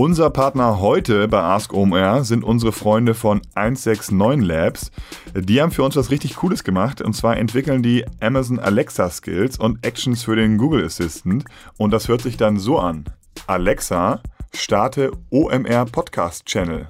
Unser Partner heute bei Ask OMR sind unsere Freunde von 169 Labs. Die haben für uns was richtig Cooles gemacht und zwar entwickeln die Amazon Alexa Skills und Actions für den Google Assistant und das hört sich dann so an. Alexa, starte OMR Podcast Channel.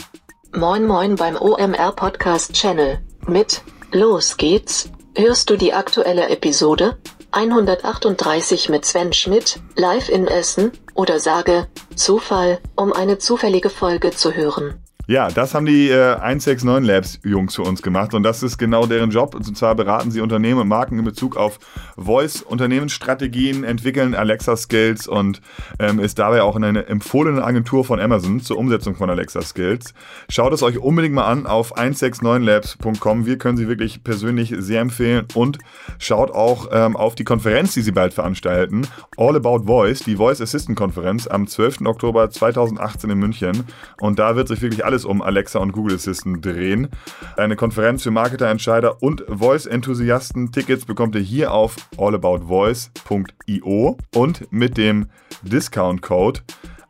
Moin Moin beim OMR Podcast Channel. Mit Los geht's. Hörst du die aktuelle Episode? 138 mit Sven Schmidt, live in Essen, oder sage Zufall, um eine zufällige Folge zu hören. Ja, das haben die äh, 169 Labs Jungs für uns gemacht und das ist genau deren Job. Und zwar beraten sie Unternehmen und Marken in Bezug auf Voice, Unternehmensstrategien, entwickeln Alexa Skills und ähm, ist dabei auch eine empfohlene Agentur von Amazon zur Umsetzung von Alexa Skills. Schaut es euch unbedingt mal an auf 169labs.com. Wir können sie wirklich persönlich sehr empfehlen und schaut auch ähm, auf die Konferenz, die sie bald veranstalten. All About Voice, die Voice Assistant Konferenz am 12. Oktober 2018 in München. Und da wird sich wirklich alles alles um Alexa und Google Assistant drehen. Eine Konferenz für Marketer, Entscheider und Voice-Enthusiasten. Tickets bekommt ihr hier auf allaboutvoice.io und mit dem Discount-Code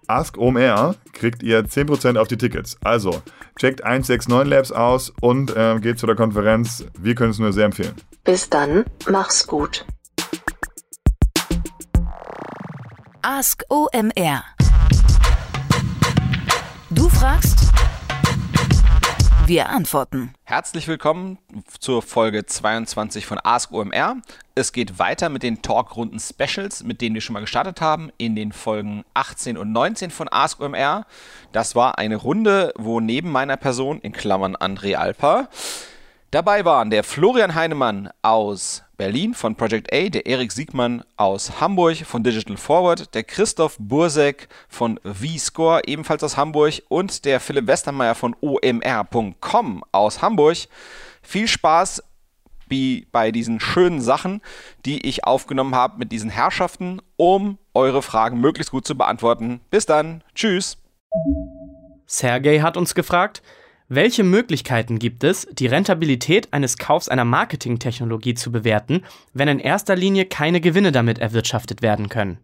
AskOMR kriegt ihr 10% auf die Tickets. Also checkt 169 Labs aus und äh, geht zu der Konferenz. Wir können es nur sehr empfehlen. Bis dann, mach's gut. Ask OMR. Du fragst, wir antworten. Herzlich willkommen zur Folge 22 von Ask OMR. Es geht weiter mit den Talkrunden Specials, mit denen wir schon mal gestartet haben, in den Folgen 18 und 19 von Ask OMR. Das war eine Runde, wo neben meiner Person, in Klammern André Alper, Dabei waren der Florian Heinemann aus Berlin von Project A, der Erik Siegmann aus Hamburg von Digital Forward, der Christoph Bursek von V-Score, ebenfalls aus Hamburg und der Philipp Westermeier von omr.com aus Hamburg. Viel Spaß bei diesen schönen Sachen, die ich aufgenommen habe mit diesen Herrschaften, um eure Fragen möglichst gut zu beantworten. Bis dann. Tschüss. Sergey hat uns gefragt, welche Möglichkeiten gibt es, die Rentabilität eines Kaufs einer Marketingtechnologie zu bewerten, wenn in erster Linie keine Gewinne damit erwirtschaftet werden können?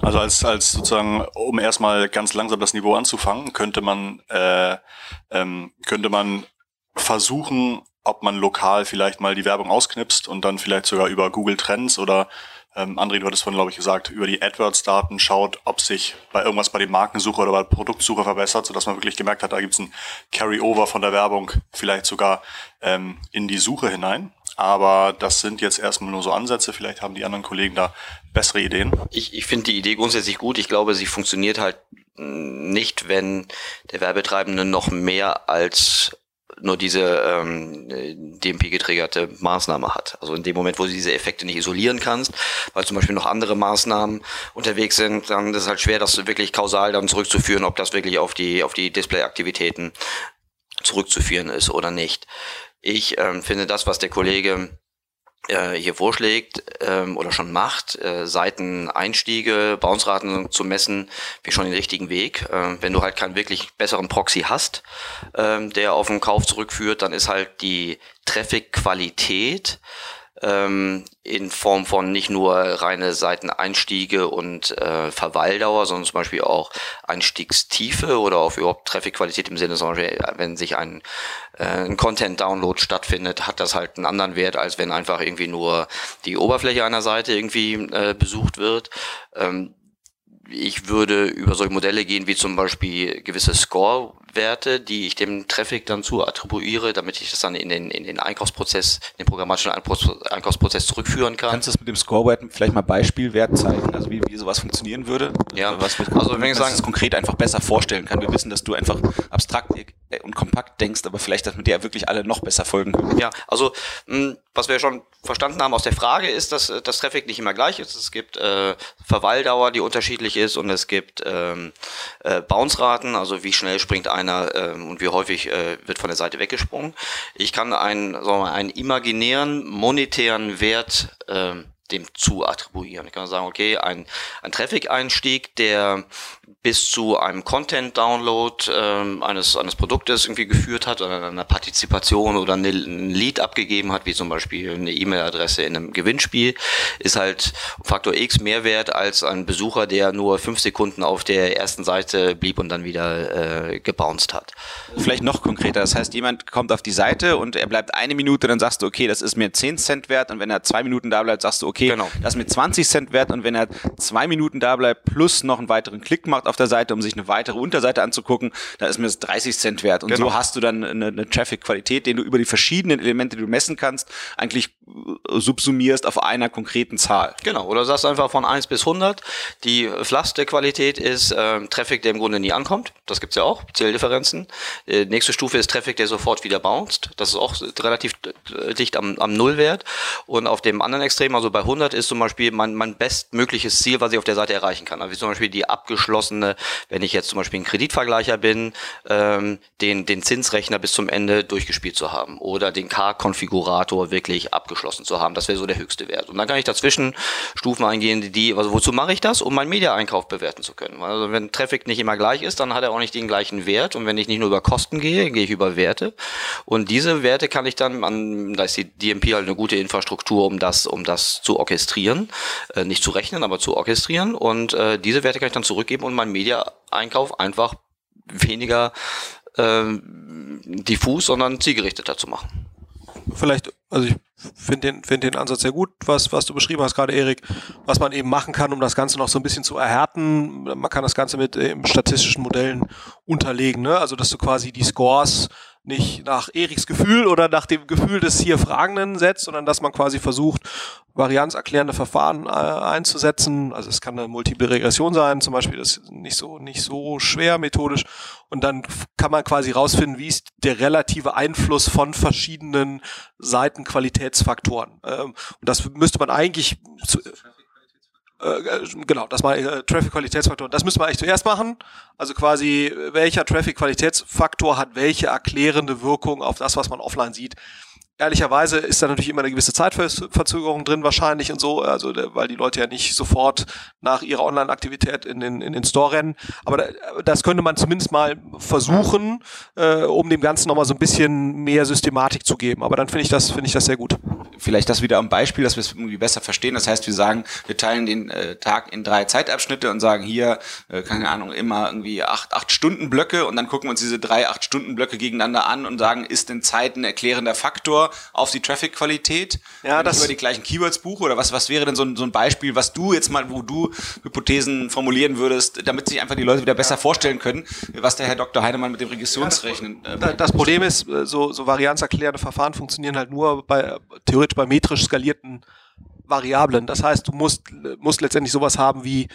Also als, als sozusagen, um erstmal ganz langsam das Niveau anzufangen, könnte man, äh, ähm, könnte man versuchen, ob man lokal vielleicht mal die Werbung ausknipst und dann vielleicht sogar über Google Trends oder ähm, André, du hattest vorhin, glaube ich, gesagt, über die AdWords-Daten schaut, ob sich bei irgendwas bei den Markensuche oder bei der Produktsuche verbessert, sodass man wirklich gemerkt hat, da gibt es ein Carry-Over von der Werbung vielleicht sogar ähm, in die Suche hinein. Aber das sind jetzt erstmal nur so Ansätze. Vielleicht haben die anderen Kollegen da bessere Ideen. Ich, ich finde die Idee grundsätzlich gut. Ich glaube, sie funktioniert halt nicht, wenn der Werbetreibende noch mehr als nur diese ähm, DMP-getriggerte Maßnahme hat. Also in dem Moment, wo du diese Effekte nicht isolieren kannst, weil zum Beispiel noch andere Maßnahmen unterwegs sind, dann ist es halt schwer, das wirklich kausal dann zurückzuführen, ob das wirklich auf die, auf die Display-Aktivitäten zurückzuführen ist oder nicht. Ich ähm, finde das, was der Kollege äh, hier vorschlägt ähm, oder schon macht, äh, Seiteneinstiege, Bounce-Raten zu messen, wie schon den richtigen Weg. Äh, wenn du halt keinen wirklich besseren Proxy hast, ähm, der auf den Kauf zurückführt, dann ist halt die Traffic-Qualität ähm, in Form von nicht nur reine Seiteneinstiege und äh, Verweildauer, sondern zum Beispiel auch Einstiegstiefe oder auch überhaupt Traffic-Qualität im Sinne, Beispiel, wenn sich ein, äh, ein Content-Download stattfindet, hat das halt einen anderen Wert, als wenn einfach irgendwie nur die Oberfläche einer Seite irgendwie äh, besucht wird. Ähm, ich würde über solche Modelle gehen, wie zum Beispiel gewisse Score-Werte, die ich dem Traffic dann zu attribuiere, damit ich das dann in den, in den Einkaufsprozess, in den programmatischen Einkaufsprozess zurückführen kann. Kannst du das mit dem Score-Wert vielleicht mal Beispielwert zeigen, also wie, wie sowas funktionieren würde? Ja, was wir, also wenn ich sagen, das konkret einfach besser vorstellen kann. Wir wissen, dass du einfach abstrakt und kompakt denkst, aber vielleicht, dass mit dir wirklich alle noch besser folgen können. Ja, also mh, was wir schon verstanden haben aus der Frage ist, dass äh, das Traffic nicht immer gleich ist. Es gibt äh, Verweildauer, die unterschiedlich ist und es gibt ähm, äh, Bounce-Raten, also wie schnell springt einer ähm, und wie häufig äh, wird von der Seite weggesprungen. Ich kann einen, sagen wir mal, einen imaginären monetären Wert ähm, dem zu attribuieren. Ich kann sagen, okay, ein, ein Traffic-Einstieg, der bis zu einem Content-Download ähm, eines, eines Produktes irgendwie geführt hat oder einer Partizipation oder eine, ein Lead abgegeben hat, wie zum Beispiel eine E-Mail-Adresse in einem Gewinnspiel, ist halt Faktor X mehr wert als ein Besucher, der nur fünf Sekunden auf der ersten Seite blieb und dann wieder äh, gebounced hat. Vielleicht noch konkreter, das heißt, jemand kommt auf die Seite und er bleibt eine Minute, dann sagst du, okay, das ist mir 10 Cent wert und wenn er zwei Minuten da bleibt, sagst du, okay, Genau. das ist mir 20 Cent wert und wenn er zwei Minuten da bleibt plus noch einen weiteren Klick macht auf der Seite, um sich eine weitere Unterseite anzugucken, dann ist mir das 30 Cent wert und Genau. so hast du dann eine, eine Traffic-Qualität, den du über die verschiedenen Elemente, die du messen kannst, eigentlich subsumierst auf einer konkreten Zahl. Genau, oder sagst einfach von 1 bis 100. Die flachste Qualität ist ähm, Traffic, der im Grunde nie ankommt. Das gibt's ja auch, Zähldifferenzen. Äh, nächste Stufe ist Traffic, der sofort wieder bounced. Das ist auch relativ dicht am, am Nullwert. Und auf dem anderen Extrem, also bei 100, ist zum Beispiel mein, mein bestmögliches Ziel, was ich auf der Seite erreichen kann. Also wie zum Beispiel die abgeschlossene, wenn ich jetzt zum Beispiel ein Kreditvergleicher bin, ähm, den, den Zinsrechner bis zum Ende durchgespielt zu haben oder den K-Konfigurator wirklich abgeschlossen zu haben. Das wäre so der höchste Wert. Und dann kann ich dazwischen Stufen eingehen, die, also wozu mache ich das? Um meinen Media-Einkauf bewerten zu können. Also wenn Traffic nicht immer gleich ist, dann hat er auch nicht den gleichen Wert. Und wenn ich nicht nur über Kosten gehe, gehe ich über Werte. Und diese Werte kann ich dann an, da ist die DMP halt eine gute Infrastruktur, um das, um das zu orchestrieren. Äh, nicht zu rechnen, aber zu orchestrieren. Und äh, diese Werte kann ich dann zurückgeben und meinen Media-Einkauf einfach weniger ähm, diffus, sondern zielgerichteter zu machen. Vielleicht, also ich finde den, finde den Ansatz sehr gut, was, was du beschrieben hast gerade, Erik, was man eben machen kann, um das Ganze noch so ein bisschen zu erhärten. Man kann das Ganze mit ähm, statistischen Modellen unterlegen, ne? Also, dass du quasi die Scores nicht nach Eriks Gefühl oder nach dem Gefühl des hier Fragenden setzt, sondern dass man quasi versucht, varianzerklärende Verfahren äh, einzusetzen. Also es kann eine Multiple Regression sein, zum Beispiel, das ist nicht so, nicht so schwer methodisch. Und dann kann man quasi rausfinden, wie ist der relative Einfluss von verschiedenen Seitenqualitätsfaktoren. Ähm, und das müsste man eigentlich zu, genau, das mal äh, Traffic-Qualitätsfaktor. Das müssen wir eigentlich zuerst machen. Also quasi, äh, welcher Traffic-Qualitätsfaktor hat welche erklärende Wirkung auf das, was man offline sieht. Ehrlicherweise ist da natürlich immer eine gewisse Zeitverzögerung drin wahrscheinlich und so, also der- weil die Leute ja nicht sofort nach ihrer Online-Aktivität in den, in den Store rennen. Aber da, das könnte man zumindest mal versuchen, äh, um dem Ganzen nochmal so ein bisschen mehr Systematik zu geben. Aber dann finde ich das, finde ich das sehr gut. vielleicht das wieder am Beispiel, dass wir es irgendwie besser verstehen. Das heißt, wir sagen, wir teilen den äh, Tag in drei Zeitabschnitte und sagen hier, äh, keine Ahnung, immer irgendwie acht, acht Stunden Blöcke und dann gucken wir uns diese drei acht Stunden Blöcke gegeneinander an und sagen, ist denn Zeit ein erklärender Faktor auf die Traffic-Qualität? Ja, das- über die gleichen Keywords buche oder was, was wäre denn so ein, so ein Beispiel, was du jetzt mal, wo du Hypothesen formulieren würdest, damit sich einfach die Leute wieder besser vorstellen können, was der Herr Dr. Heinemann mit dem Regressionsrechnen äh, Da- Das Problem ist, äh, so, so varianzerklärende Verfahren funktionieren halt nur bei theoretisch bei metrisch skalierten Variablen. Das heißt, du musst, musst letztendlich sowas haben wie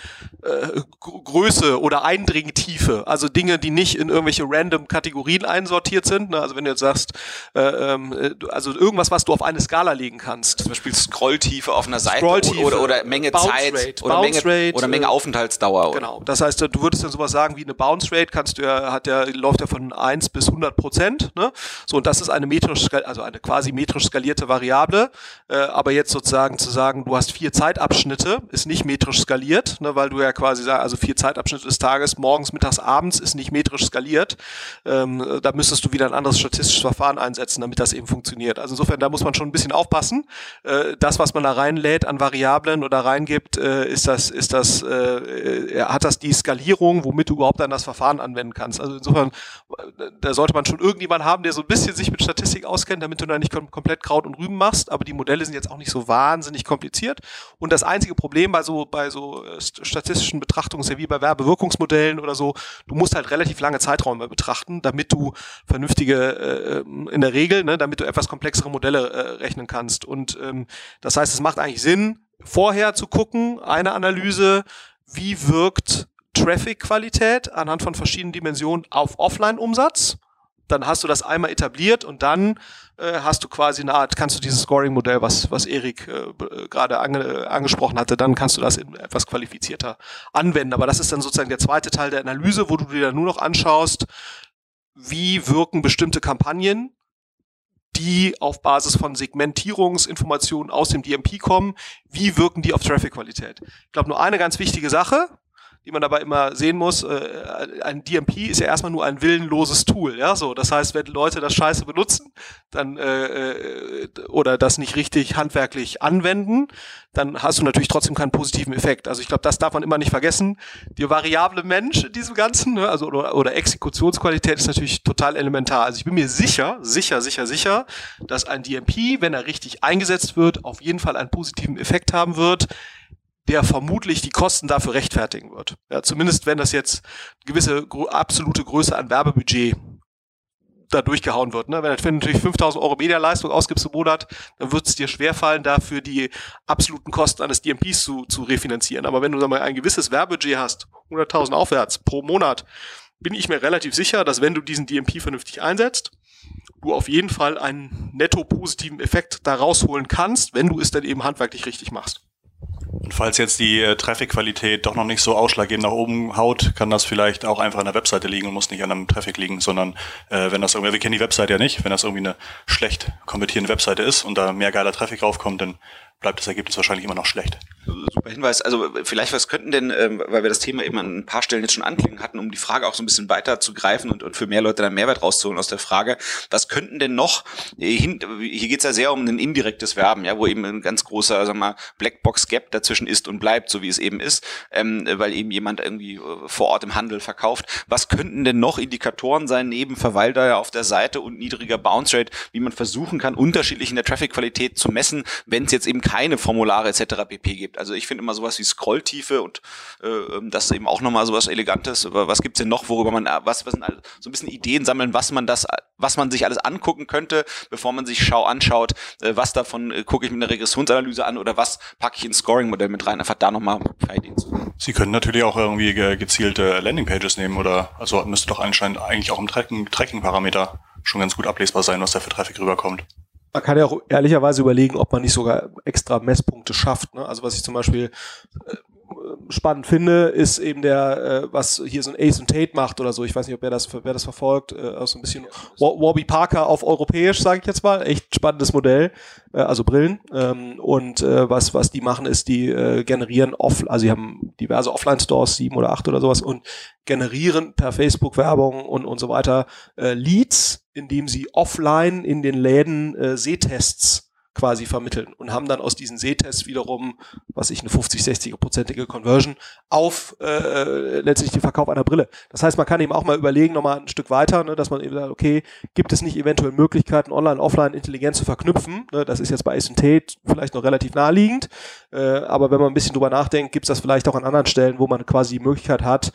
äh, Gr- Größe oder Eindringtiefe. Also Dinge, die nicht in irgendwelche random Kategorien einsortiert sind. Ne? Also wenn du jetzt sagst, äh, ähm, äh, also irgendwas, was du auf eine Skala legen kannst. zum Beispiel Scrolltiefe auf einer Seite Scrolltiefe, oder, oder Menge Bounce Zeit Rate, oder, Menge, Rate, oder Menge äh, Aufenthaltsdauer. Oder? Genau. Das heißt, du würdest dann sowas sagen wie eine Bounce Rate, kannst du ja, hat ja, läuft ja von 1 bis 100 Prozent, ne? So, und das ist eine metrisch, also eine quasi metrisch skalierte Variable. Äh, aber jetzt sozusagen zu sagen, du hast vier Zeitabschnitte, ist nicht metrisch skaliert, ne? weil du ja quasi sagst, also vier Zeitabschnitte des Tages, morgens, mittags, abends, ist nicht metrisch skaliert. Ähm, da müsstest du wieder ein anderes statistisches Verfahren einsetzen, damit das eben funktioniert. Also insofern, da muss man schon ein bisschen aufpassen. Äh, das, was man da reinlädt an Variablen oder reingibt, äh, ist das, ist das, äh, äh, hat das die Skalierung, womit du überhaupt dann das Verfahren anwenden kannst. Also insofern, da sollte man schon irgendjemand haben, der so ein bisschen sich mit Statistik auskennt, damit du da nicht kom komplett Kraut und Rüben machst. Aber die Modelle sind jetzt auch nicht so wahnsinnig kompliziert. Und das einzige Problem bei so, bei so äh, st- statistischen Betrachtungen ist ja wie bei Werbewirkungsmodellen oder so, du musst halt relativ lange Zeiträume betrachten, damit du vernünftige, äh, ähm, in der Regel, ne, damit du etwas komplexere Modelle äh, rechnen kannst. Und ähm, das heißt, es macht eigentlich Sinn, vorher zu gucken, eine Analyse, wie wirkt Traffic-Qualität anhand von verschiedenen Dimensionen auf Offline-Umsatz. Dann hast du das einmal etabliert und dann äh, hast du quasi eine Art, kannst du dieses Scoring-Modell, was, was Erik äh, äh, gerade ange, angesprochen hatte, dann kannst du das in etwas qualifizierter anwenden. Aber das ist dann sozusagen der zweite Teil der Analyse, wo du dir dann nur noch anschaust, wie wirken bestimmte Kampagnen die auf Basis von Segmentierungsinformationen aus dem DMP kommen. Wie wirken die auf Traffic-Qualität? Ich glaube, nur eine ganz wichtige Sache, die man dabei immer sehen muss, äh, ein DMP ist ja erstmal nur ein willenloses Tool, ja, so. Das heißt, wenn Leute das Scheiße benutzen, dann äh, äh, oder das nicht richtig handwerklich anwenden, dann hast du natürlich trotzdem keinen positiven Effekt. Also ich glaube, das darf man immer nicht vergessen. Die variable Mensch in diesem Ganzen, ne, also oder, oder Exekutionsqualität ist natürlich total elementar. Also ich bin mir sicher, sicher, sicher, sicher, dass ein DMP, wenn er richtig eingesetzt wird, auf jeden Fall einen positiven Effekt haben wird der vermutlich die Kosten dafür rechtfertigen wird. Ja, zumindest wenn das jetzt gewisse absolute Größe an Werbebudget da durchgehauen wird. Ne? Wenn, wenn du natürlich 5000 Euro Medialeistung ausgibst im Monat, dann wird es dir schwerfallen, dafür die absoluten Kosten eines DMPs zu, zu refinanzieren. Aber wenn du mal, ein gewisses Werbebudget hast, 100.000 aufwärts pro Monat, bin ich mir relativ sicher, dass wenn du diesen DMP vernünftig einsetzt, du auf jeden Fall einen netto positiven Effekt da rausholen kannst, wenn du es dann eben handwerklich richtig machst. Und falls jetzt die äh, Traffic-Qualität doch noch nicht so ausschlaggebend nach oben haut, kann das vielleicht auch einfach an der Webseite liegen und muss nicht an einem Traffic liegen, sondern äh, wenn das irgendwie, wir kennen die Webseite ja nicht, wenn das irgendwie eine schlecht konvertierende Webseite ist und da mehr geiler Traffic raufkommt, dann bleibt das Ergebnis wahrscheinlich immer noch schlecht. Super Hinweis. Also vielleicht, was könnten denn, ähm, weil wir das Thema eben an ein paar Stellen jetzt schon anklingen hatten, um die Frage auch so ein bisschen weiter zu greifen und, und für mehr Leute dann Mehrwert rauszuholen aus der Frage, was könnten denn noch, äh, hin, hier geht's ja sehr um ein indirektes Werben, ja, wo eben ein ganz großer, sag mal, Blackbox-Gap dazwischen ist und bleibt, so wie es eben ist, ähm, weil eben jemand irgendwie äh, vor Ort im Handel verkauft. Was könnten denn noch Indikatoren sein, neben Verweildauer auf der Seite und niedriger Bounce Rate, wie man versuchen kann, unterschiedlich in der Traffic-Qualität zu messen, wenn es jetzt eben keine Formulare etc. pp. gibt. Also ich finde immer sowas wie Scrolltiefe und äh, ähm, das eben auch nochmal sowas Elegantes. Was gibt's denn noch, worüber man, äh, was, was sind so ein bisschen Ideen sammeln, was man das, was man sich alles angucken könnte, bevor man sich schau anschaut, äh, was davon äh, gucke ich mit einer Regressionsanalyse an oder was packe ich ins Scoring-Modell mit rein. Einfach da nochmal ein paar Ideen zu. Sie können natürlich auch irgendwie gezielte Landingpages nehmen oder also müsste doch anscheinend eigentlich auch im Tracking-Parameter schon ganz gut ablesbar sein, was da für Traffic rüberkommt. Man kann ja auch ehrlicherweise überlegen, ob man nicht sogar extra Messpunkte schafft. Ne? Also was ich zum Beispiel äh, spannend finde, ist eben der, äh, was hier so ein Ace und Tate macht oder so. Ich weiß nicht, ob wer das, wer das verfolgt. Äh, so ein bisschen Warby Parker auf europäisch, sage ich jetzt mal. Echt spannendes Modell. Äh, also Brillen. Ähm, und äh, was, was die machen, ist, die äh, generieren off, also sie haben diverse Offline-Stores, sieben oder acht oder sowas, und generieren per Facebook-Werbung und, und so weiter äh, Leads, indem sie offline in den Läden äh, Sehtests quasi vermitteln und haben dann aus diesen Sehtests wiederum, was ich eine 50, 60-prozentige Conversion auf äh, letztlich den Verkauf einer Brille. Das heißt, man kann eben auch mal überlegen, nochmal ein Stück weiter, ne, dass man eben sagt, okay, gibt es nicht eventuell Möglichkeiten, online, offline intelligent zu verknüpfen? Ne, das ist jetzt bei Tate vielleicht noch relativ naheliegend, äh, aber wenn man ein bisschen drüber nachdenkt, gibt es das vielleicht auch an anderen Stellen, wo man quasi die Möglichkeit hat,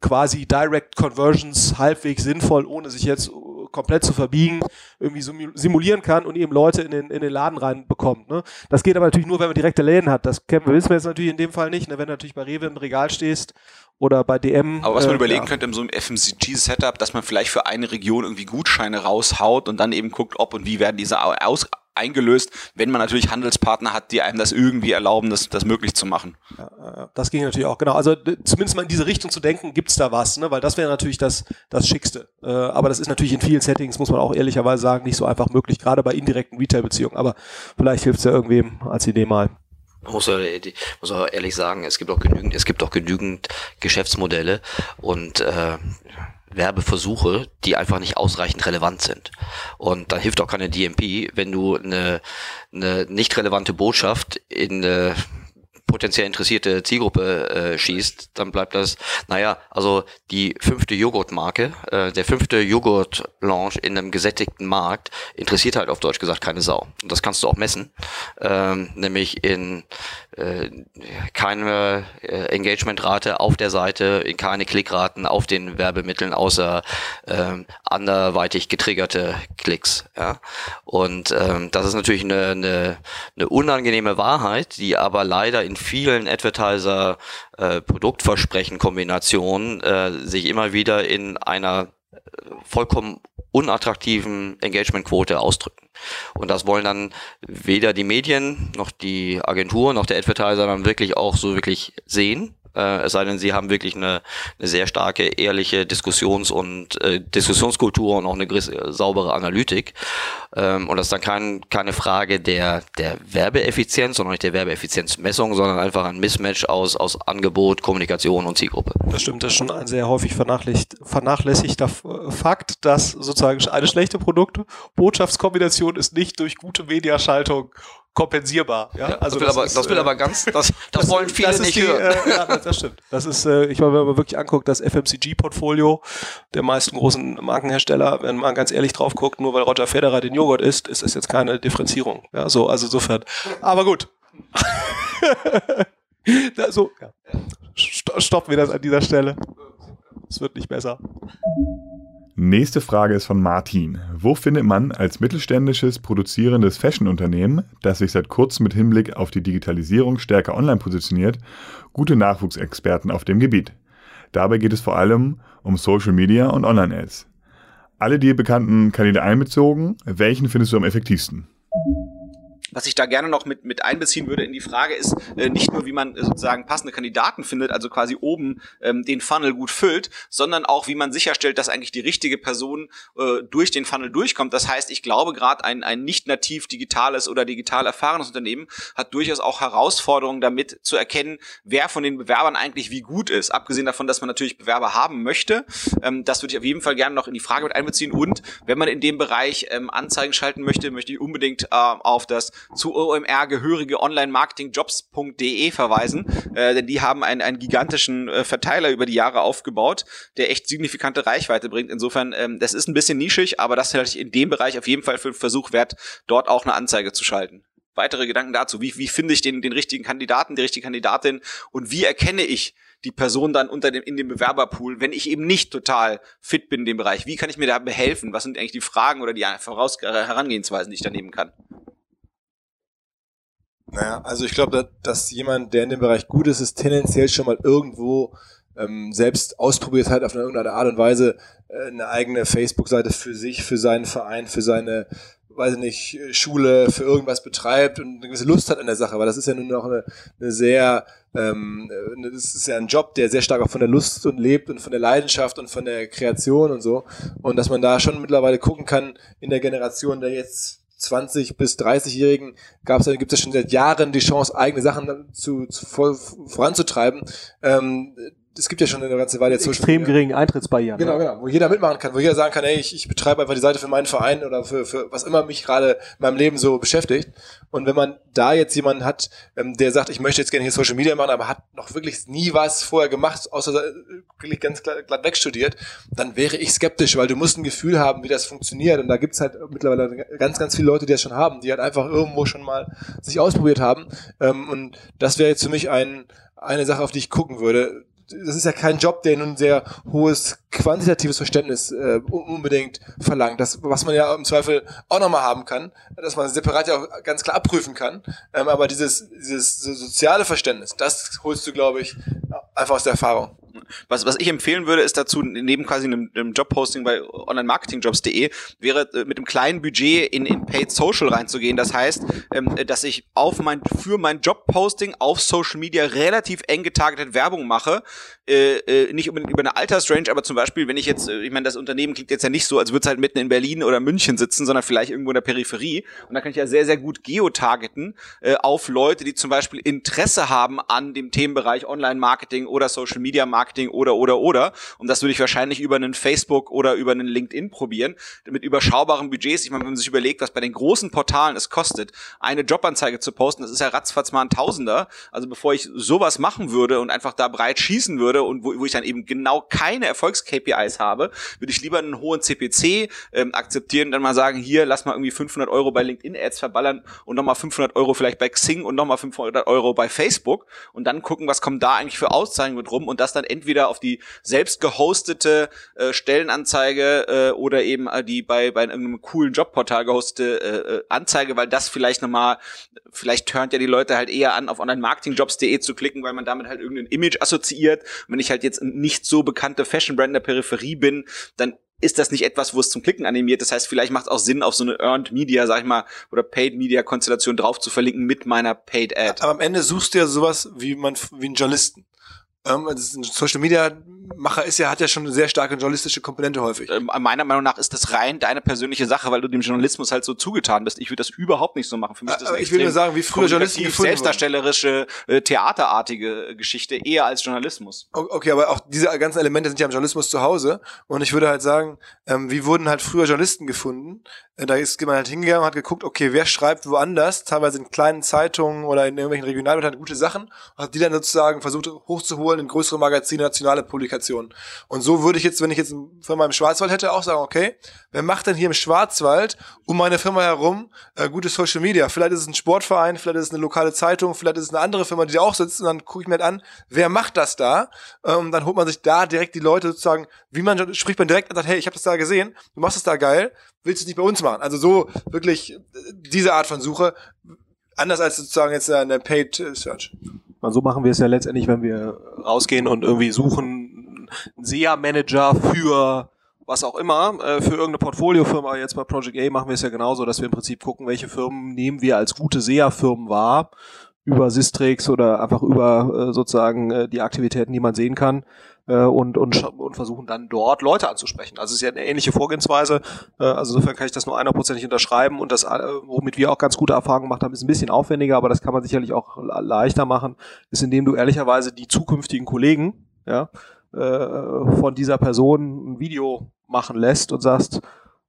quasi Direct Conversions halbwegs sinnvoll, ohne sich jetzt komplett zu verbiegen, irgendwie simulieren kann und eben Leute in den, in den Laden reinbekommt. Ne? Das geht aber natürlich nur, wenn man direkte Läden hat. Das kennen wir, wissen wir jetzt natürlich in dem Fall nicht. Ne? Wenn du natürlich bei Rewe im Regal stehst oder bei DM. Aber was man äh, überlegen ja. könnte in so einem FMCG-Setup, dass man vielleicht für eine Region irgendwie Gutscheine raushaut und dann eben guckt, ob und wie werden diese aus eingelöst, wenn man natürlich Handelspartner hat, die einem das irgendwie erlauben, das, das möglich zu machen. Ja, das ging natürlich auch, genau. Also zumindest mal in diese Richtung zu denken, gibt's da was, ne? weil das wäre natürlich das, das Schickste. Äh, aber das ist natürlich in vielen Settings, muss man auch ehrlicherweise sagen, nicht so einfach möglich, gerade bei indirekten Retail-Beziehungen. Aber vielleicht hilft's ja irgendwem als Idee mal. Man muss, muss auch ehrlich sagen, es gibt auch genügend, es gibt auch genügend Geschäftsmodelle und äh, Werbeversuche, die einfach nicht ausreichend relevant sind. Und dann hilft auch keine DMP, wenn du eine, eine nicht relevante Botschaft in eine potenziell interessierte Zielgruppe äh, schießt, dann bleibt das, naja, also die fünfte Joghurtmarke, äh, der fünfte Joghurt-Launch in einem gesättigten Markt interessiert halt auf Deutsch gesagt keine Sau. Und das kannst du auch messen, ähm, nämlich in äh, keine äh, Engagementrate auf der Seite, in keine Klickraten auf den Werbemitteln, außer ähm, anderweitig getriggerte Klicks. Ja? Und ähm, das ist natürlich eine, eine, eine unangenehme Wahrheit, die aber leider in vielen Advertiser äh, äh, sich immer wieder in einer äh, vollkommen unattraktiven Engagementquote ausdrücken. Und das wollen dann weder die Medien noch die Agentur noch der Advertiser dann wirklich auch so wirklich sehen Äh, es sei denn, sie haben wirklich eine, eine sehr starke, ehrliche Diskussions- und äh, Diskussionskultur und auch eine äh, saubere Analytik. Ähm, und das ist dann kein, keine Frage der, der Werbeeffizienz, sondern nicht der Werbeeffizienzmessung, sondern einfach ein Mismatch aus, aus Angebot, Kommunikation und Zielgruppe. Das stimmt, das ist schon ein sehr häufig vernachlässigter Fakt, dass sozusagen eine schlechte Produkt-Botschaftskombination ist nicht durch gute Mediaschaltung kompensierbar. Ja? ja also das will, das aber, ist, das will äh, aber ganz, das, das wollen viele das nicht die, hören. Äh, ja, das stimmt. Das ist, äh, ich meine, wenn man wirklich anguckt, das FMCG-Portfolio der meisten großen Markenhersteller, wenn man ganz ehrlich drauf guckt, nur weil Roger Federer den Joghurt isst, ist das jetzt keine Differenzierung. Ja, so, also insofern. Aber gut. da, so, ja. Stoppen wir das an dieser Stelle. Es wird nicht besser. Nächste Frage ist von Martin. Wo findet man als mittelständisches produzierendes Fashionunternehmen, das sich seit kurzem mit Hinblick auf die Digitalisierung stärker online positioniert, gute Nachwuchsexperten auf dem Gebiet? Dabei geht es vor allem um Social Media und Online-Ads. Alle dir bekannten Kanäle einbezogen, welchen findest du am effektivsten? Was ich da gerne noch mit, mit einbeziehen würde in die Frage ist, äh, nicht nur, wie man äh, sozusagen passende Kandidaten findet, also quasi oben ähm, den Funnel gut füllt, sondern auch, wie man sicherstellt, dass eigentlich die richtige Person äh, durch den Funnel durchkommt. Das heißt, ich glaube, gerade ein, ein nicht nativ digitales oder digital erfahrenes Unternehmen hat durchaus auch Herausforderungen damit zu erkennen, wer von den Bewerbern eigentlich wie gut ist. Abgesehen davon, dass man natürlich Bewerber haben möchte. Ähm, das würde ich auf jeden Fall gerne noch in die Frage mit einbeziehen. Und wenn man in dem Bereich ähm, Anzeigen schalten möchte, möchte ich unbedingt äh, auf das zu OMR gehörige Online-Marketing-Jobs.de verweisen, äh, denn die haben einen, einen gigantischen äh, Verteiler über die Jahre aufgebaut, der echt signifikante Reichweite bringt. Insofern, ähm, das ist ein bisschen nischig, aber das halte ich in dem Bereich auf jeden Fall für einen Versuch wert, dort auch eine Anzeige zu schalten weitere Gedanken dazu? Wie, wie finde ich den, den richtigen Kandidaten, die richtige Kandidatin und wie erkenne ich die Person dann unter dem, in dem Bewerberpool, wenn ich eben nicht total fit bin in dem Bereich? Wie kann ich mir da behelfen? Was sind eigentlich die Fragen oder die Voraus Herangehensweisen, die ich da nehmen kann? Naja, also ich glaube, dass jemand, der in dem Bereich gut ist, ist tendenziell schon mal irgendwo ähm, selbst ausprobiert hat, auf eine irgendeine Art und Weise äh, eine eigene Facebook-Seite für sich, für seinen Verein, für seine, weiß ich nicht, Schule, für irgendwas betreibt und eine gewisse Lust hat an der Sache, weil das ist ja nun auch eine, eine sehr, ähm, das ist ja ein Job, der sehr stark auch von der Lust und lebt und von der Leidenschaft und von der Kreation und so. Und dass man da schon mittlerweile gucken kann in der Generation, der jetzt 20 bis 30-Jährigen gab es, gibt es schon seit Jahren die Chance, eigene Sachen zu, zu voranzutreiben. Ähm, es gibt ja schon eine ganze Weile jetzt extrem geringen Eintrittsbarrieren. Genau, genau, wo jeder mitmachen kann, wo jeder sagen kann, ey, ich, ich betreibe einfach die Seite für meinen Verein oder für, für was immer mich gerade in meinem Leben so beschäftigt. Und wenn man da jetzt jemanden hat, ähm, der sagt, ich möchte jetzt gerne hier Social Media machen, aber hat noch wirklich nie was vorher gemacht, außer wirklich ganz glatt, glatt wegstudiert, dann wäre ich skeptisch, weil du musst ein Gefühl haben, wie das funktioniert. Und da gibt's halt mittlerweile ganz, ganz viele Leute, die das schon haben, die halt einfach irgendwo schon mal sich ausprobiert haben. Ähm, und das wäre jetzt für mich ein, eine Sache, auf die ich gucken würde das ist ja kein Job, der nun sehr hohes quantitatives Verständnis äh, unbedingt verlangt. Das, was man ja im Zweifel auch nochmal haben kann, dass man separat ja auch ganz klar abprüfen kann. Ähm, aber dieses, dieses soziale Verständnis, das holst du, glaube ich, einfach aus der Erfahrung. Was, was ich empfehlen würde, ist dazu, neben quasi einem, einem Jobposting bei onlinemarketingjobs.de, wäre äh, mit einem kleinen Budget in, in Paid Social reinzugehen. Das heißt, ähm, dass ich auf mein, für mein Jobposting auf Social Media relativ eng getargetet Werbung mache. Äh, äh, nicht über, über eine Altersrange, aber zum Beispiel, wenn ich jetzt, äh, ich meine, das Unternehmen klingt jetzt ja nicht so, als würde es halt mitten in Berlin oder München sitzen, sondern vielleicht irgendwo in der Peripherie. Und da kann ich ja sehr, sehr gut geotargeten äh, auf Leute, die zum Beispiel Interesse haben an dem Themenbereich Online-Marketing oder Social Media Marketing oder oder oder. Und das würde ich wahrscheinlich über einen Facebook oder über einen LinkedIn probieren. Mit überschaubaren Budgets. Ich meine, wenn man sich überlegt, was bei den großen Portalen es kostet, eine Jobanzeige zu posten, das ist ja ratzfatz mal ein Tausender. Also bevor ich sowas machen würde und einfach da breit schießen würde und wo, wo ich dann eben genau keine Erfolgs-KPIs habe, würde ich lieber einen hohen CPC ähm, akzeptieren, dann mal sagen, hier, lass mal irgendwie 500 Euro bei LinkedIn-Ads verballern und nochmal 500 Euro vielleicht bei Xing und nochmal 500 Euro bei Facebook und dann gucken, was kommt da eigentlich für Auszeichnungen rum und das dann entweder auf die selbst gehostete äh, Stellenanzeige äh, oder eben äh, die bei, bei einem coolen Jobportal gehostete äh, äh, Anzeige, weil das vielleicht nochmal, vielleicht turnt ja die Leute halt eher an, auf onlinemarketingjobs.de zu klicken, weil man damit halt irgendein Image assoziiert. Und wenn ich halt jetzt nicht so bekannte Fashion-Brand in der Peripherie bin, dann ist das nicht etwas, wo es zum Klicken animiert. Das heißt, vielleicht macht es auch Sinn, auf so eine Earned Media, sag ich mal, oder Paid Media Konstellation drauf zu verlinken mit meiner Paid Ad. Aber am Ende suchst du ja sowas wie man, wie einen Journalisten. Ähm, Social Media Macher ist ja, hat ja schon eine sehr starke journalistische Komponente häufig. Ähm, meiner Meinung nach ist das rein deine persönliche Sache, weil du dem Journalismus halt so zugetan bist. Ich würde das überhaupt nicht so machen. Für mich ist das eine ich will nur sagen, wie früher Journalisten gefunden wurden. selbstdarstellerische, äh, theaterartige Geschichte eher als Journalismus. Okay, aber auch diese ganzen Elemente sind ja im Journalismus zu Hause. Und ich würde halt sagen, ähm, wie wurden halt früher Journalisten gefunden? Äh, da ist man halt hingegangen und hat geguckt, okay, wer schreibt woanders, teilweise in kleinen Zeitungen oder in irgendwelchen Regionalblättern gute Sachen, hat die dann sozusagen versucht hochzuholen in größere Magazine, nationale Publikationen. Und so würde ich jetzt, wenn ich jetzt eine Firma im Schwarzwald hätte, auch sagen, okay, wer macht denn hier im Schwarzwald um meine Firma herum äh, gute Social Media? Vielleicht ist es ein Sportverein, vielleicht ist es eine lokale Zeitung, vielleicht ist es eine andere Firma, die da auch sitzt und dann gucke ich mir halt an, wer macht das da? Ähm, dann holt man sich da direkt die Leute sozusagen, wie man spricht man direkt und sagt, hey, ich habe das da gesehen, du machst das da geil, willst du es nicht bei uns machen? Also so wirklich äh, diese Art von Suche, anders als sozusagen jetzt eine Paid Search. So machen wir es ja letztendlich, wenn wir rausgehen und irgendwie suchen, einen SEA-Manager für was auch immer, äh, für irgendeine Portfoliofirma, jetzt bei Project A machen wir es ja genauso, dass wir im Prinzip gucken, welche Firmen nehmen wir als gute SEA-Firmen wahr, über Sistrix oder einfach über äh, sozusagen äh, die Aktivitäten, die man sehen kann äh, und, und, und versuchen dann dort Leute anzusprechen. Also es ist ja eine ähnliche Vorgehensweise. Äh, also insofern kann ich das nur hundertprozentig unterschreiben und das, äh, womit wir auch ganz gute Erfahrungen gemacht haben, ist ein bisschen aufwendiger, aber das kann man sicherlich auch le- leichter machen, ist indem du ehrlicherweise die zukünftigen Kollegen ja, äh, von dieser Person ein Video machen lässt und sagst,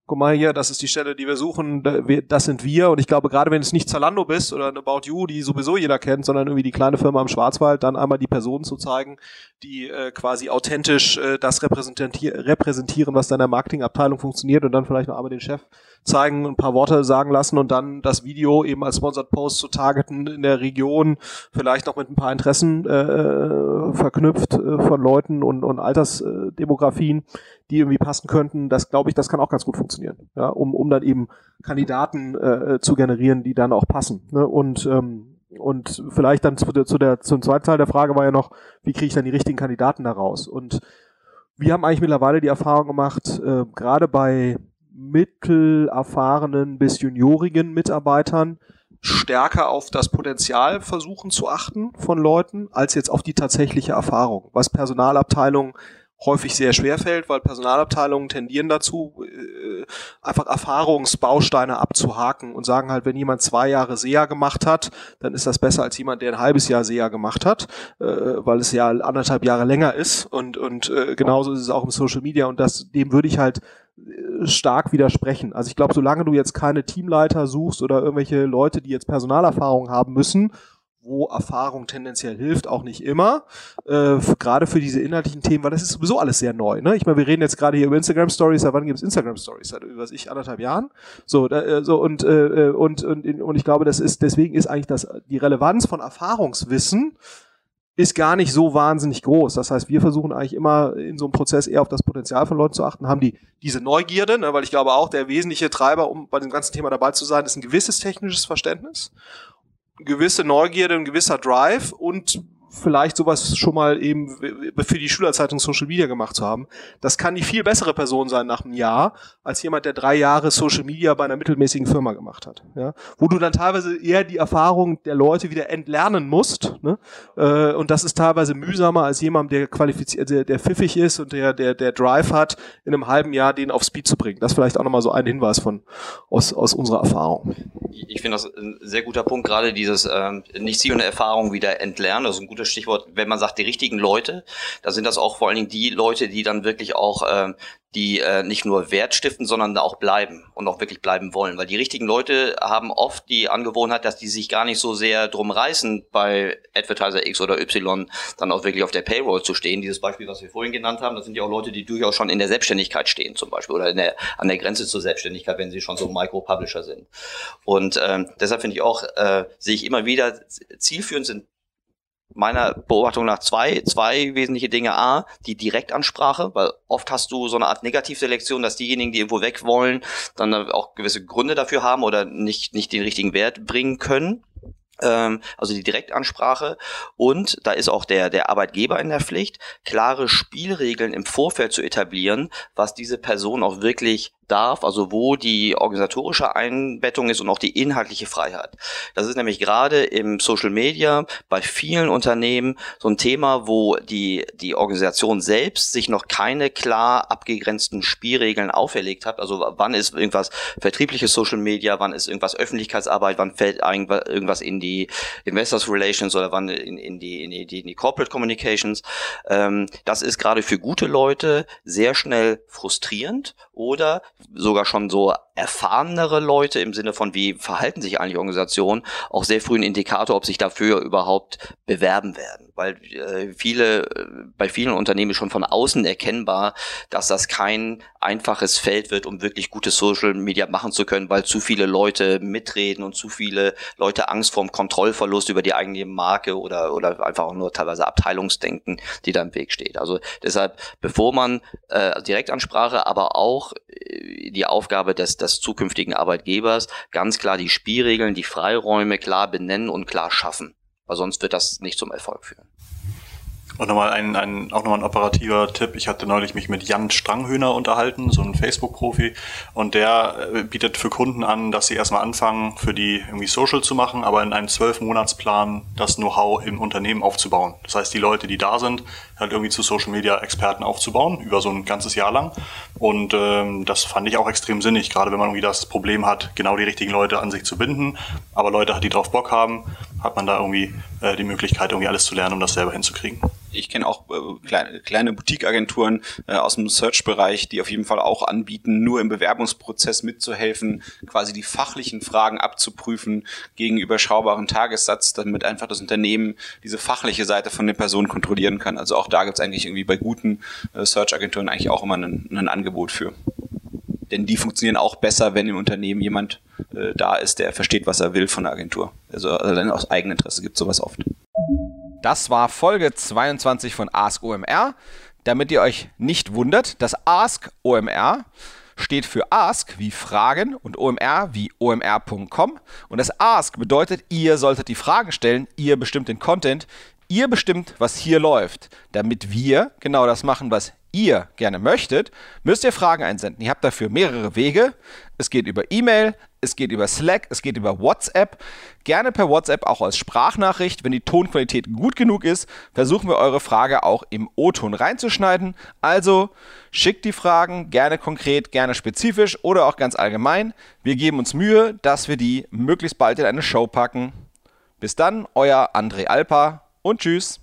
guck mal hier, das ist die Stelle, die wir suchen, da- das sind wir. Und ich glaube, gerade wenn es nicht Zalando bist oder eine About You, die sowieso jeder kennt, sondern irgendwie die kleine Firma im Schwarzwald, dann einmal die Personen zu zeigen, die äh, quasi authentisch äh, das repräsentier repräsentieren, was deiner Marketingabteilung funktioniert und dann vielleicht noch einmal den Chef zeigen, ein paar Worte sagen lassen und dann das Video eben als Sponsored Post zu targeten in der Region, vielleicht noch mit ein paar Interessen äh, verknüpft äh, von Leuten und, und Altersdemografien, die irgendwie passen könnten. Das glaube ich, das kann auch ganz gut funktionieren, ja, um, um dann eben Kandidaten äh, zu generieren, die dann auch passen. Ne? Und ähm, und vielleicht dann zu der, zu der, zum zweiten Teil der Frage war ja noch, wie kriege ich dann die richtigen Kandidaten da raus? Und wir haben eigentlich mittlerweile die Erfahrung gemacht, äh, gerade bei mittelerfahrenen bis juniorigen Mitarbeitern stärker auf das Potenzial versuchen zu achten von Leuten, als jetzt auf die tatsächliche Erfahrung, was Personalabteilungen häufig sehr schwer fällt, weil Personalabteilungen tendieren dazu, äh, einfach Erfahrungsbausteine abzuhaken und sagen halt, wenn jemand zwei Jahre SEA gemacht hat, dann ist das besser als jemand, der ein halbes Jahr SEA gemacht hat, äh, weil es ja anderthalb Jahre länger ist und, und äh, genauso ist es auch im Social Media und das, dem würde ich halt stark widersprechen. Also ich glaube, solange du jetzt keine Teamleiter suchst oder irgendwelche Leute, die jetzt Personalerfahrung haben müssen, wo Erfahrung tendenziell hilft, auch nicht immer, äh, gerade für diese inhaltlichen Themen, weil das ist sowieso alles sehr neu. Ne? Ich meine, wir reden jetzt gerade hier über Instagram Stories, seit wann gibt es Instagram Stories? Seit über ich anderthalb Jahren. So, da, äh, so und, äh, und, und, und ich glaube, das ist, deswegen ist eigentlich das, die Relevanz von Erfahrungswissen ist gar nicht so wahnsinnig groß. Das heißt, wir versuchen eigentlich immer in so einem Prozess eher auf das Potenzial von Leuten zu achten, haben die diese Neugierde, ne, weil ich glaube auch, der wesentliche Treiber, um bei dem ganzen Thema dabei zu sein, ist ein gewisses technisches Verständnis, gewisse Neugierde, ein gewisser Drive und vielleicht sowas schon mal eben für die Schülerzeitung Social Media gemacht zu haben. Das kann die viel bessere Person sein nach einem Jahr, als jemand, der drei Jahre Social Media bei einer mittelmäßigen Firma gemacht hat. Ja? Wo du dann teilweise eher die Erfahrung der Leute wieder entlernen musst. Ne? Äh, und das ist teilweise mühsamer als jemand, der qualifiziert, der, der pfiffig ist und der, der, der Drive hat, in einem halben Jahr den auf Speed zu bringen. Das ist vielleicht auch nochmal so ein Hinweis von aus, aus unserer Erfahrung. Ich finde das ein sehr guter Punkt, gerade dieses ähm, nicht zielende Erfahrung wieder entlernen. Das ist ein gutes Stichwort, wenn man sagt, die richtigen Leute, da sind das auch vor allen Dingen die Leute, die dann wirklich auch ähm, die äh, nicht nur Wert stiften, sondern auch bleiben und auch wirklich bleiben wollen. Weil die richtigen Leute haben oft die Angewohnheit, dass die sich gar nicht so sehr drum reißen, bei Advertiser X oder Y dann auch wirklich auf der Payroll zu stehen. Dieses Beispiel, was wir vorhin genannt haben, das sind ja auch Leute, die durchaus schon in der Selbstständigkeit stehen zum Beispiel oder der, an der Grenze zur Selbstständigkeit, wenn sie schon so Micro-Publisher sind. Und ähm, deshalb finde ich auch, äh, sehe ich immer wieder, zielführend sind meiner Beobachtung nach zwei, zwei wesentliche Dinge. A, die Direktansprache, weil oft hast du so eine Art Negativselektion, dass diejenigen, die irgendwo weg wollen, dann auch gewisse Gründe dafür haben oder nicht, nicht den richtigen Wert bringen können. Ähm, also die Direktansprache. Und da ist auch der, der Arbeitgeber in der Pflicht, klare Spielregeln im Vorfeld zu etablieren, was diese Person auch wirklich darf, also wo die organisatorische Einbettung ist und auch die inhaltliche Freiheit. Das ist nämlich gerade im Social Media bei vielen Unternehmen so ein Thema, wo die, die Organisation selbst sich noch keine klar abgegrenzten Spielregeln auferlegt hat. Also wann ist irgendwas vertriebliches Social Media, wann ist irgendwas Öffentlichkeitsarbeit, wann fällt irgendwas in die Investors Relations oder wann in, in, die, in, die, in die Corporate Communications. Ähm, das ist gerade für gute Leute sehr schnell frustrierend oder sogar schon so erfahrenere Leute im Sinne von, wie verhalten sich eigentlich Organisationen, auch sehr früh ein Indikator, ob sich dafür überhaupt bewerben werden. Weil äh, viele, äh, bei vielen Unternehmen schon von außen erkennbar, dass das kein einfaches Feld wird, um wirklich gute Social Media machen zu können, weil zu viele Leute mitreden und zu viele Leute Angst vorm Kontrollverlust über die eigene Marke oder, oder einfach auch nur teilweise Abteilungsdenken, die da im Weg steht. Also deshalb, bevor man äh, Direktansprache, aber auch äh, die Aufgabe des des zukünftigen Arbeitgebers ganz klar die Spielregeln, die Freiräume klar benennen und klar schaffen. Weil sonst wird das nicht zum Erfolg führen. Und nochmal ein, ein, auch nochmal ein operativer Tipp. Ich hatte neulich mich mit Jan Stranghöhner unterhalten, so ein Facebook-Profi. Und der äh, bietet für Kunden an, dass sie erstmal anfangen, für die irgendwie Social zu machen, aber in einem Zwölf-Monats-Plan das Know-how im Unternehmen aufzubauen. Das heißt, die Leute, die da sind, halt irgendwie zu Social Media Experten aufzubauen, über so ein ganzes Jahr lang. Und ähm, das fand ich auch extrem sinnig, gerade wenn man irgendwie das Problem hat, genau die richtigen Leute an sich zu binden, aber Leute hat, die drauf Bock haben, hat man da irgendwie äh, die Möglichkeit, irgendwie alles zu lernen, um das selber hinzukriegen ich kenne auch äh, kleine, kleine Boutique-Agenturen äh, aus dem Search-Bereich, die auf jeden Fall auch anbieten, nur im Bewerbungsprozess mitzuhelfen, quasi die fachlichen Fragen abzuprüfen gegen überschaubaren Tagessatz, damit einfach das Unternehmen diese fachliche Seite von der Person kontrollieren kann. Also auch da gibt es eigentlich irgendwie bei guten äh, Search-Agenturen eigentlich auch immer ein, Angebot für. Denn die funktionieren auch besser, wenn im Unternehmen jemand äh, da ist, der versteht, was er will von der Agentur. Also, also aus Eigeninteresse gibt sowas oft. Das war Folge 22 von Ask OMR. Damit ihr euch nicht wundert, das Ask OMR steht für Ask wie Fragen und OMR wie omr.com. Und das Ask bedeutet, ihr solltet die Fragen stellen, ihr bestimmt den Content, ihr bestimmt, was hier läuft. Damit wir genau das machen, was ihr gerne möchtet, müsst ihr Fragen einsenden. Ihr habt dafür mehrere Wege. Es geht über E-Mail, es geht über Slack, es geht über WhatsApp. Gerne per WhatsApp auch als Sprachnachricht. Wenn die Tonqualität gut genug ist, versuchen wir eure Frage auch im O-Ton reinzuschneiden. Also schickt die Fragen gerne konkret, gerne spezifisch oder auch ganz allgemein. Wir geben uns Mühe, dass wir die möglichst bald in eine Show packen. Bis dann, euer André Alpa und tschüss.